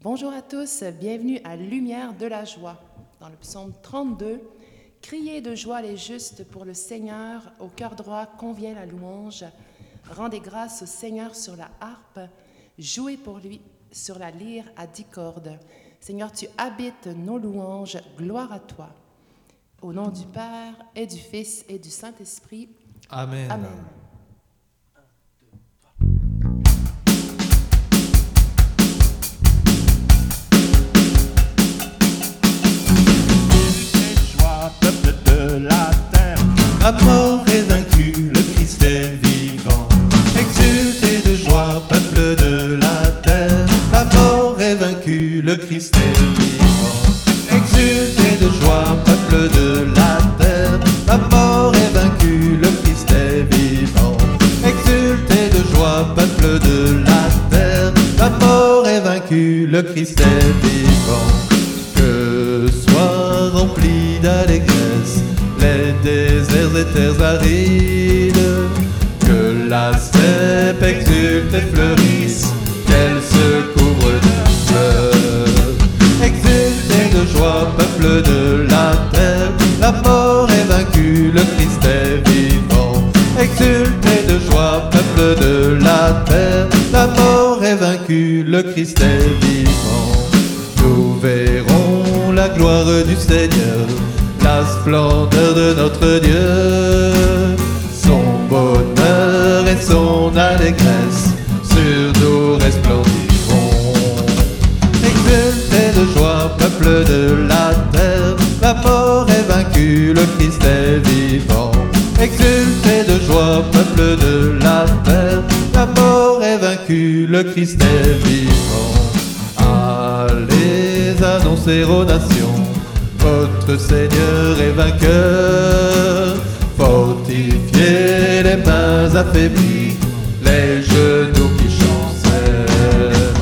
Bonjour à tous, bienvenue à Lumière de la joie. Dans le psaume 32, Criez de joie les justes pour le Seigneur, au cœur droit convient la louange. Rendez grâce au Seigneur sur la harpe, jouez pour lui sur la lyre à dix cordes. Seigneur, tu habites nos louanges, gloire à toi. Au nom du Père et du Fils et du Saint-Esprit. Amen. Amen. La mort est vaincue, le Christ est vivant. Exultez de joie, peuple de la terre, la mort est vaincue, le Christ est vivant. Exultez de joie, peuple de la terre, la mort est vaincue, le Christ est vivant. Exultez de joie, peuple de la terre, la mort est vaincue, le Christ est vivant. Terres arides, que la steppe exulte et fleurisse, qu'elle se couvre de fleurs. Exultez de joie, peuple de la terre, la mort est vaincue, le Christ est vivant. Exultez de joie, peuple de la terre, la mort est vaincue, le Christ est vivant. De notre Dieu, son bonheur et son allégresse sur nous resplendiront. Exultez de joie, peuple de la terre, la mort est vaincue, le Christ est vivant. Exultez de joie, peuple de la terre, la mort est vaincue, le Christ est vivant. Allez annoncer aux nations, votre Seigneur est vainqueur. Fortifiez les mains affaiblies, les genoux qui chancellent.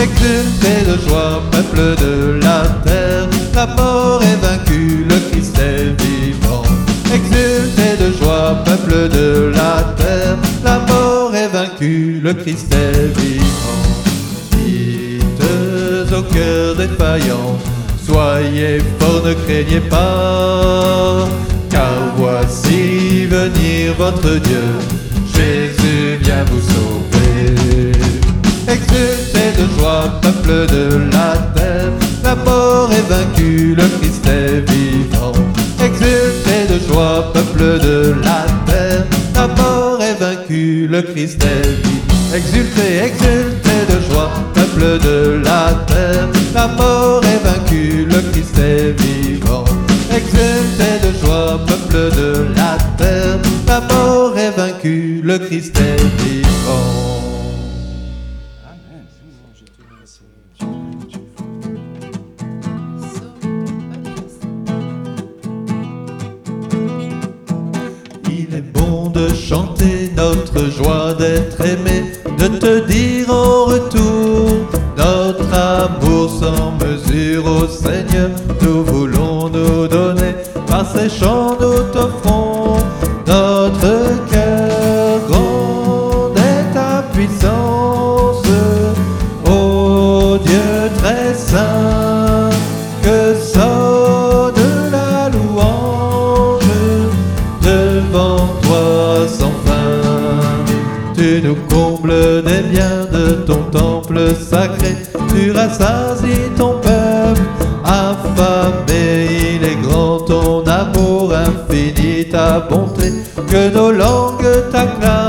Exultez de joie, peuple de la terre, la mort est vaincue, le Christ est vivant. Exultez de joie, peuple de la terre, la mort est vaincue, le Christ est vivant. Dites au cœur défaillant, soyez forts, ne craignez pas, car voici venir votre Dieu, Jésus vient vous sauver. Exultez de joie, peuple de la terre, la mort est vaincue, le Christ est vivant. Exultez de joie, peuple de la terre, la mort est vaincue, le Christ est vivant. Exultez, exultez de joie, de la terre, la mort est vaincue, le Christ est vivant. Exultez de joie, peuple de la terre, la mort est vaincue, le Christ est vivant. Joie d'être aimé, de te dire en retour notre amour sans mesure au Seigneur. Nous voulons nous donner, par ces chants nous t'offrons Combles des biens de ton temple sacré, tu rassasies ton peuple affamé. Il est grand ton amour infini, ta bonté, que nos langues t'acclament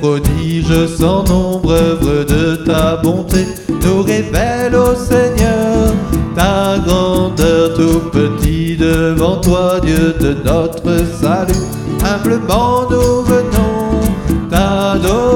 prodiges sans nombre, œuvre de ta bonté, nous révèlent au Seigneur ta grandeur tout petit devant toi, Dieu de notre salut. Humblement nous venons t'adorer,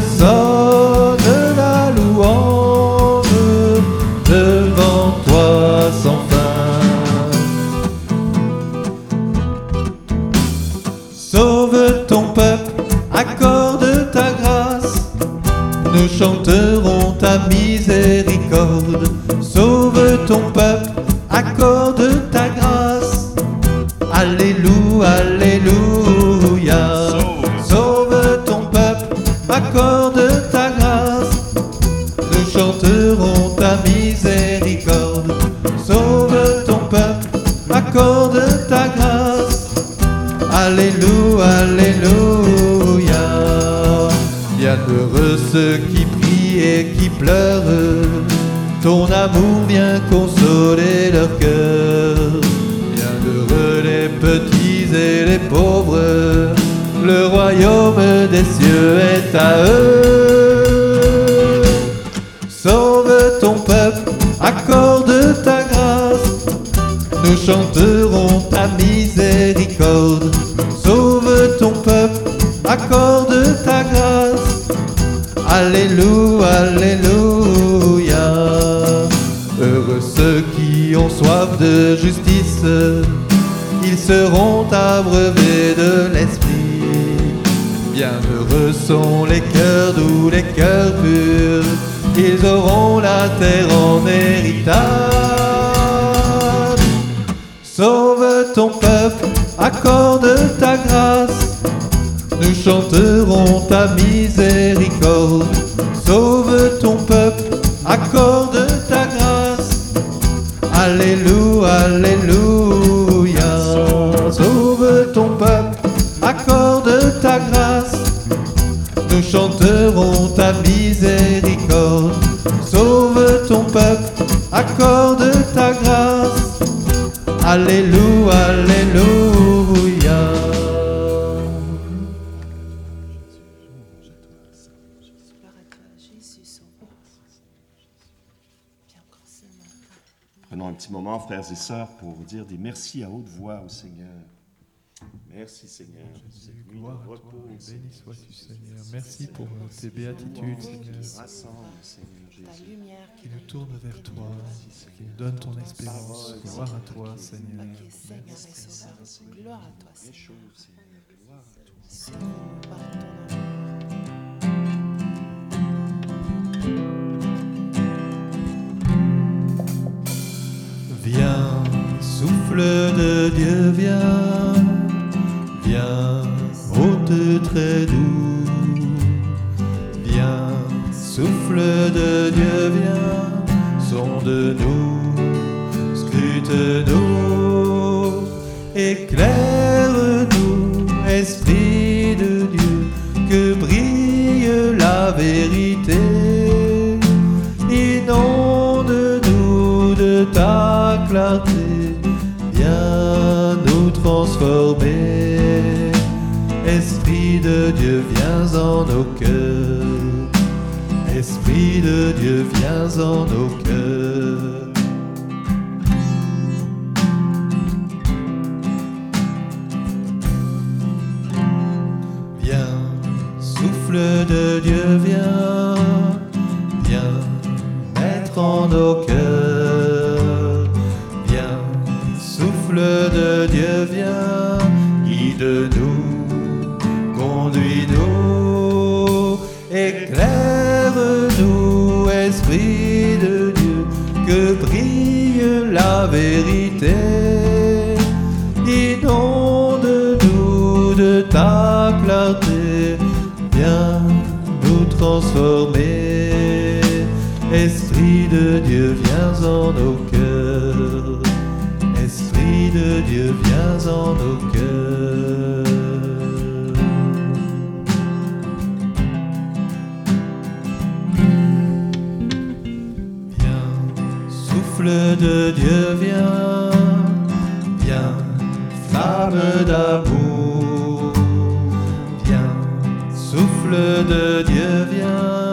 so ceux qui prient et qui pleurent. Ton amour vient consoler leur cœur. Bienheureux les petits et les pauvres. Le royaume des cieux est à eux. Sauve ton peuple, accorde ta grâce. Nous chanterons Alléluia, Alléluia. Heureux ceux qui ont soif de justice, ils seront abreuvés de l'esprit. Bienheureux sont les cœurs doux, les cœurs purs, ils auront la terre en héritage. Sauve ton peuple, accorde ta grâce. Chanterons ta miséricorde. Sauve ton peuple, accorde ta grâce. Alléluia, Alléluia. Sauve ton peuple, accorde ta grâce. Nous chanterons ta miséricorde. Sauve ton peuple, accorde ta grâce. Alléluia. Petit moment, frères et sœurs, pour dire des merci à haute voix au Seigneur. Merci Seigneur. Cette nuit de Gloire à toi, repos, béni Seigneur. sois-tu Seigneur. Merci pour tes béatitudes, Seigneur, Ta lumière qui nous tournent vers toi, qui nous donne ton espérance. Gloire à toi, Seigneur. Gloire à toi, Seigneur. Seigneur. Gloire à souffle de Dieu, viens, viens, hôte très doux. Viens, souffle de Dieu, viens, sonde-nous, scrute-nous, éclaire-nous, nous transformer. Esprit de Dieu, viens en nos cœurs. Esprit de Dieu, viens en nos cœurs. Dieu, viens, guide-nous, conduis-nous, éclaire-nous, Esprit de Dieu, que brille la vérité. Inonde-nous de ta clarté, viens nous transformer. Esprit de Dieu, viens en nos cœurs. De Dieu, viens en nos cœurs. Viens, souffle de Dieu, viens, viens, flamme d'amour. Viens, souffle de Dieu, viens,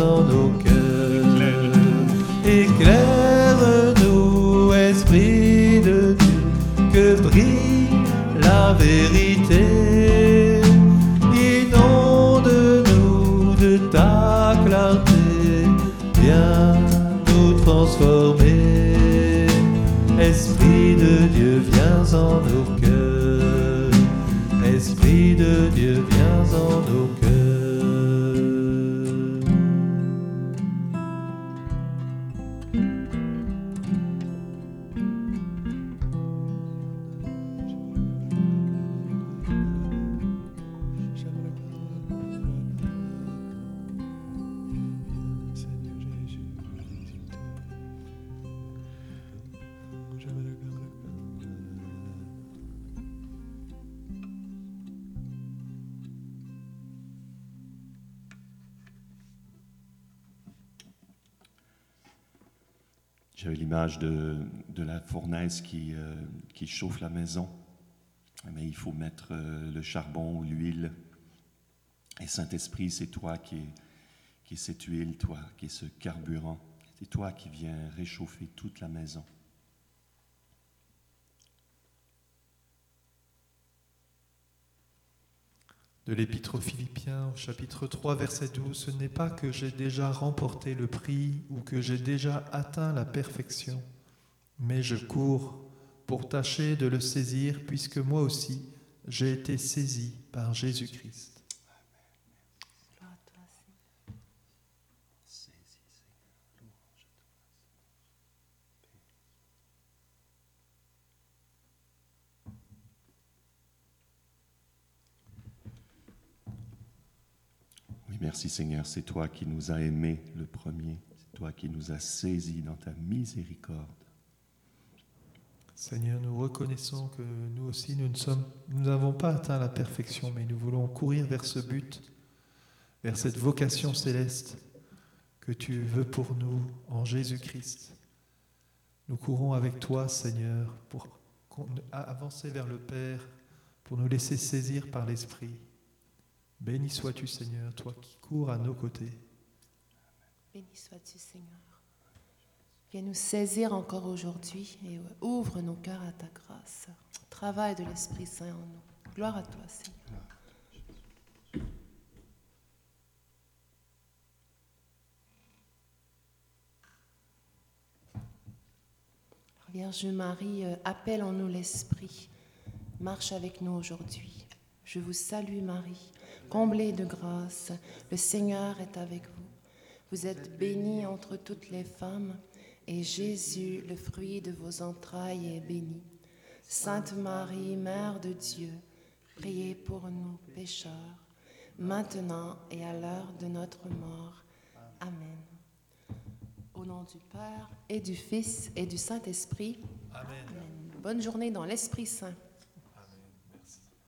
en nos cœurs. Éclaire-nous, Esprit de Dieu, que brille la vérité. Inonde-nous de ta clarté, viens nous transformer. Esprit de Dieu, viens en nos cœurs. Esprit de Dieu, viens en nos cœurs. J'avais l'image de, la fournaise qui, euh, qui chauffe la maison. Mais il faut mettre euh, le charbon, l'huile. Et Saint-Esprit, c'est toi qui es, qui cette huile, toi, qui est ce carburant. C'est toi qui viens réchauffer toute la maison. De l'Épître aux Philippiens au chapitre 3 verset 12, ce n'est pas que j'ai déjà remporté le prix ou que j'ai déjà atteint la perfection, mais je cours pour tâcher de le saisir puisque moi aussi j'ai été saisi par Jésus-Christ. Gloire à toi, Seigneur. Oui, merci Seigneur, c'est toi qui nous as aimés le premier. C'est toi qui nous as saisis dans ta miséricorde. Seigneur, nous reconnaissons que nous aussi, nous n'avons pas atteint la perfection, mais nous voulons courir vers ce but, vers cette vocation céleste que tu veux pour nous en Jésus-Christ. Nous courons avec toi, Seigneur, pour avancer vers le Père, pour nous laisser saisir par l'Esprit. Béni sois-tu, Seigneur, toi qui cours à nos côtés. Béni sois-tu, Seigneur. Viens nous saisir encore aujourd'hui et ouvre nos cœurs à ta grâce. Travail de l'Esprit Saint en nous. Gloire à toi, Seigneur. Vierge Marie, euh, appelle en nous l'Esprit. Marche avec nous aujourd'hui. Je vous salue Marie, comblée de grâce. Le Seigneur est avec vous. Vous êtes bénie entre toutes les femmes, et Jésus, le fruit de vos entrailles, est béni. Sainte Marie, Mère de Dieu, priez pour nous pécheurs, maintenant et à l'heure de notre mort. Amen. Au nom du Père et du Fils et du Saint-Esprit. Amen. Amen. Bonne journée dans l'Esprit Saint.